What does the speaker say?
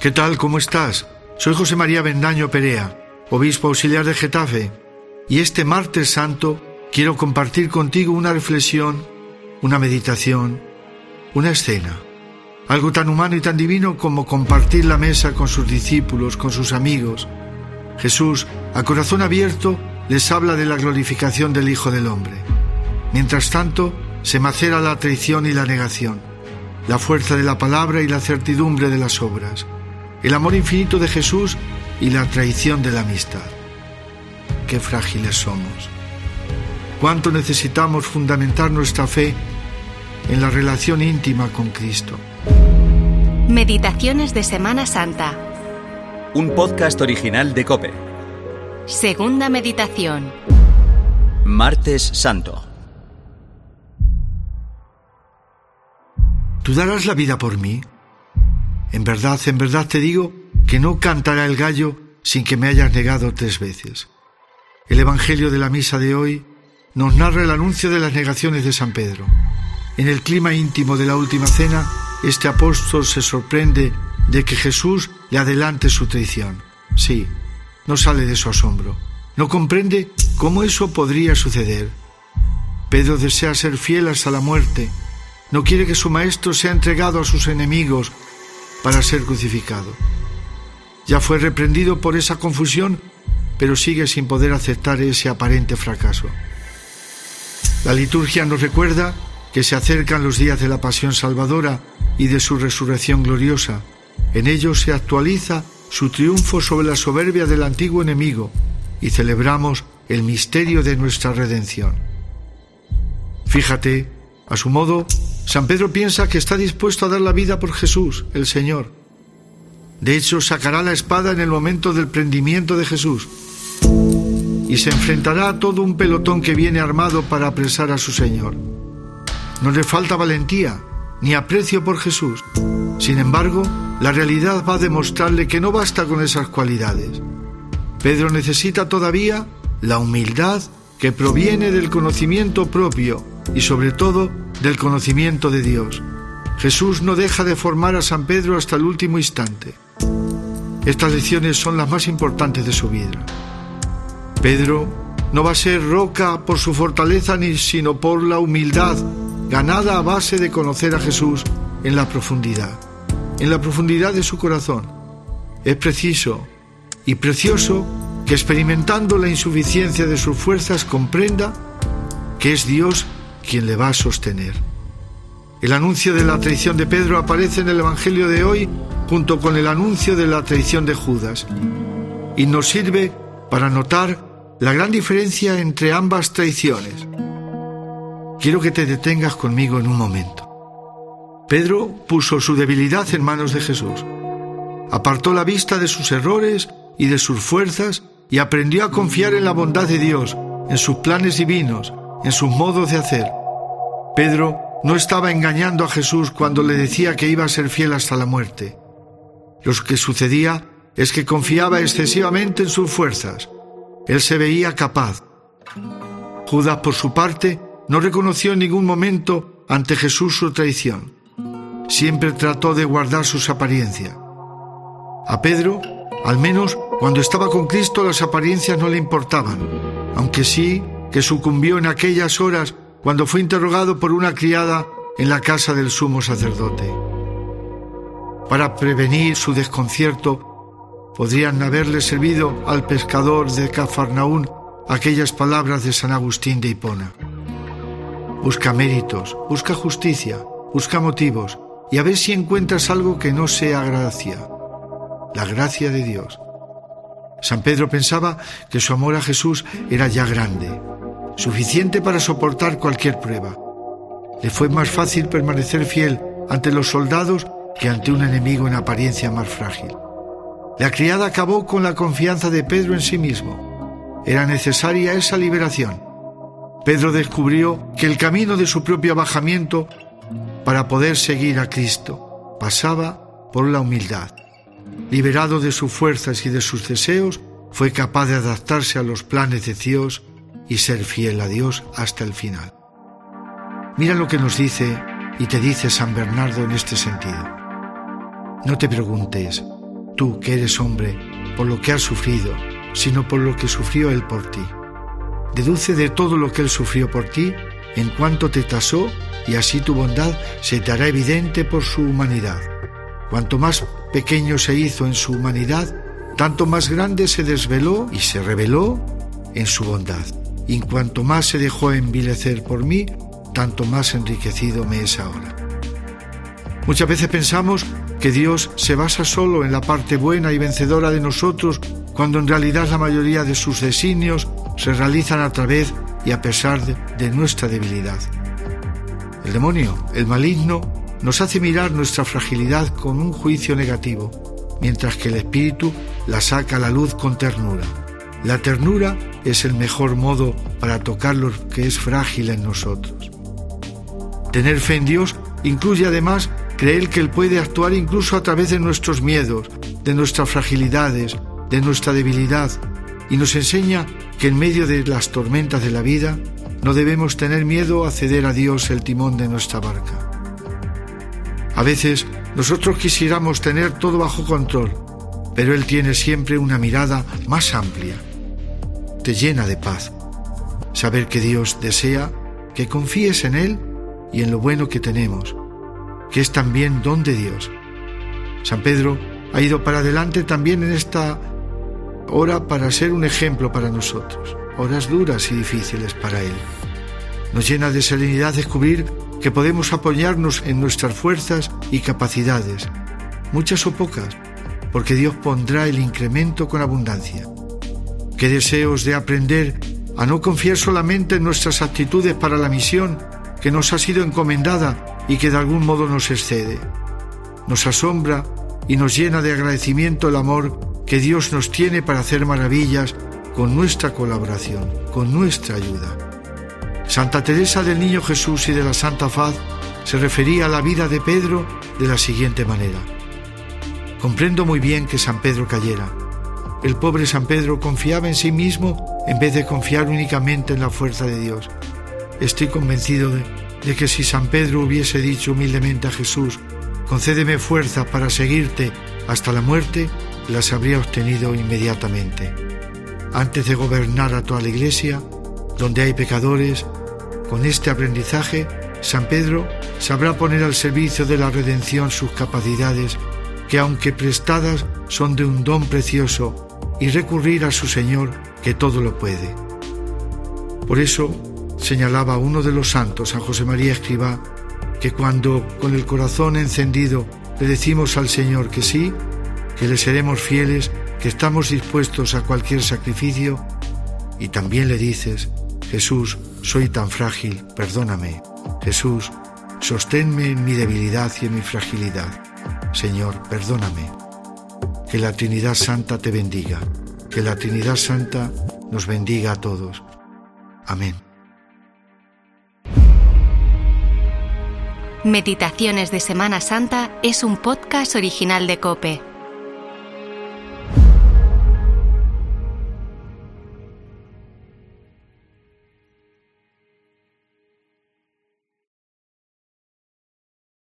¿Qué tal? ¿Cómo estás? Soy José María Bendaño Perea, obispo auxiliar de Getafe, y este martes santo quiero compartir contigo una reflexión, una meditación, una escena, algo tan humano y tan divino como compartir la mesa con sus discípulos, con sus amigos. Jesús, a corazón abierto, les habla de la glorificación del Hijo del Hombre. Mientras tanto, se macera la traición y la negación, la fuerza de la palabra y la certidumbre de las obras el amor infinito de Jesús y la traición de la amistad. Qué frágiles somos. Cuánto necesitamos fundamentar nuestra fe en la relación íntima con Cristo. Meditaciones de Semana Santa. Un podcast original de Cope. Segunda meditación. Martes Santo. ¿Tú darás la vida por mí? En verdad, en verdad te digo que no cantará el gallo sin que me hayas negado tres veces. El Evangelio de la misa de hoy nos narra el anuncio de las negaciones de San Pedro. En el clima íntimo de la última cena, este apóstol se sorprende de que Jesús le adelante su traición. Sí, no sale de su asombro. No comprende cómo eso podría suceder. Pedro desea ser fiel hasta la muerte. No quiere que su maestro sea entregado a sus enemigos para ser crucificado. Ya fue reprendido por esa confusión, pero sigue sin poder aceptar ese aparente fracaso. La liturgia nos recuerda que se acercan los días de la pasión salvadora y de su resurrección gloriosa. En ellos se actualiza su triunfo sobre la soberbia del antiguo enemigo y celebramos el misterio de nuestra redención. Fíjate, a su modo, San Pedro piensa que está dispuesto a dar la vida por Jesús, el Señor. De hecho, sacará la espada en el momento del prendimiento de Jesús y se enfrentará a todo un pelotón que viene armado para apresar a su Señor. No le falta valentía ni aprecio por Jesús. Sin embargo, la realidad va a demostrarle que no basta con esas cualidades. Pedro necesita todavía la humildad que proviene del conocimiento propio y sobre todo del conocimiento de Dios. Jesús no deja de formar a San Pedro hasta el último instante. Estas lecciones son las más importantes de su vida. Pedro no va a ser roca por su fortaleza ni sino por la humildad ganada a base de conocer a Jesús en la profundidad, en la profundidad de su corazón. Es preciso y precioso que experimentando la insuficiencia de sus fuerzas comprenda que es Dios quien le va a sostener. El anuncio de la traición de Pedro aparece en el Evangelio de hoy junto con el anuncio de la traición de Judas y nos sirve para notar la gran diferencia entre ambas traiciones. Quiero que te detengas conmigo en un momento. Pedro puso su debilidad en manos de Jesús, apartó la vista de sus errores y de sus fuerzas y aprendió a confiar en la bondad de Dios, en sus planes divinos, en sus modos de hacer. Pedro no estaba engañando a Jesús cuando le decía que iba a ser fiel hasta la muerte. Lo que sucedía es que confiaba excesivamente en sus fuerzas. Él se veía capaz. Judas, por su parte, no reconoció en ningún momento ante Jesús su traición. Siempre trató de guardar sus apariencias. A Pedro, al menos cuando estaba con Cristo, las apariencias no le importaban, aunque sí que sucumbió en aquellas horas cuando fue interrogado por una criada en la casa del sumo sacerdote. Para prevenir su desconcierto, podrían haberle servido al pescador de Cafarnaún aquellas palabras de San Agustín de Hipona. Busca méritos, busca justicia, busca motivos y a ver si encuentras algo que no sea gracia, la gracia de Dios. San Pedro pensaba que su amor a Jesús era ya grande, suficiente para soportar cualquier prueba. Le fue más fácil permanecer fiel ante los soldados que ante un enemigo en apariencia más frágil. La criada acabó con la confianza de Pedro en sí mismo. Era necesaria esa liberación. Pedro descubrió que el camino de su propio abajamiento para poder seguir a Cristo pasaba por la humildad. Liberado de sus fuerzas y de sus deseos, fue capaz de adaptarse a los planes de Dios y ser fiel a Dios hasta el final. Mira lo que nos dice y te dice San Bernardo en este sentido. No te preguntes, tú que eres hombre, por lo que has sufrido, sino por lo que sufrió Él por ti. Deduce de todo lo que Él sufrió por ti en cuanto te tasó y así tu bondad se te hará evidente por su humanidad. Cuanto más pequeño se hizo en su humanidad, tanto más grande se desveló y se reveló en su bondad. Y cuanto más se dejó envilecer por mí, tanto más enriquecido me es ahora. Muchas veces pensamos que Dios se basa solo en la parte buena y vencedora de nosotros, cuando en realidad la mayoría de sus designios se realizan a través y a pesar de, nuestra debilidad. El demonio, el maligno, nos hace mirar nuestra fragilidad con un juicio negativo, mientras que el Espíritu la saca a la luz con ternura. La ternura es el mejor modo para tocar lo que es frágil en nosotros. Tener fe en Dios incluye además creer que Él puede actuar incluso a través de nuestros miedos, de nuestras fragilidades, de nuestra debilidad, y nos enseña que en medio de las tormentas de la vida no debemos tener miedo a ceder a Dios el timón de nuestra barca. A veces nosotros quisiéramos tener todo bajo control, pero Él tiene siempre una mirada más amplia. Te llena de paz. Saber que Dios desea que confíes en Él y en lo bueno que tenemos, que es también don de Dios. San Pedro ha ido para adelante también en esta hora para ser un ejemplo para nosotros, horas duras y difíciles para Él. Nos llena de serenidad descubrir que podemos apoyarnos en nuestras fuerzas y capacidades, muchas o pocas, porque Dios pondrá el incremento con abundancia. Qué deseos de aprender a no confiar solamente en nuestras actitudes para la misión que nos ha sido encomendada y que de algún modo nos excede. Nos asombra y nos llena de agradecimiento el amor que Dios nos tiene para hacer maravillas con nuestra colaboración, con nuestra ayuda. Santa Teresa del Niño Jesús y de la Santa Faz se refería a la vida de Pedro de la siguiente manera. Comprendo muy bien que San Pedro cayera. El pobre San Pedro confiaba en sí mismo en vez de confiar únicamente en la fuerza de Dios. Estoy convencido de, que si San Pedro hubiese dicho humildemente a Jesús, concédeme fuerza para seguirte hasta la muerte, las habría obtenido inmediatamente. Antes de gobernar a toda la iglesia, donde hay pecadores, con este aprendizaje, San Pedro sabrá poner al servicio de la redención sus capacidades, que aunque prestadas son de un don precioso, y recurrir a su Señor, que todo lo puede. Por eso, señalaba uno de los santos, a José María Escribá, que cuando con el corazón encendido le decimos al Señor que sí, que le seremos fieles, que estamos dispuestos a cualquier sacrificio, y también le dices, Jesús, soy tan frágil, perdóname. Jesús, sosténme en mi debilidad y en mi fragilidad. Señor, perdóname. Que la Trinidad Santa te bendiga. Que la Trinidad Santa nos bendiga a todos. Amén. Meditaciones de Semana Santa es un podcast original de Cope.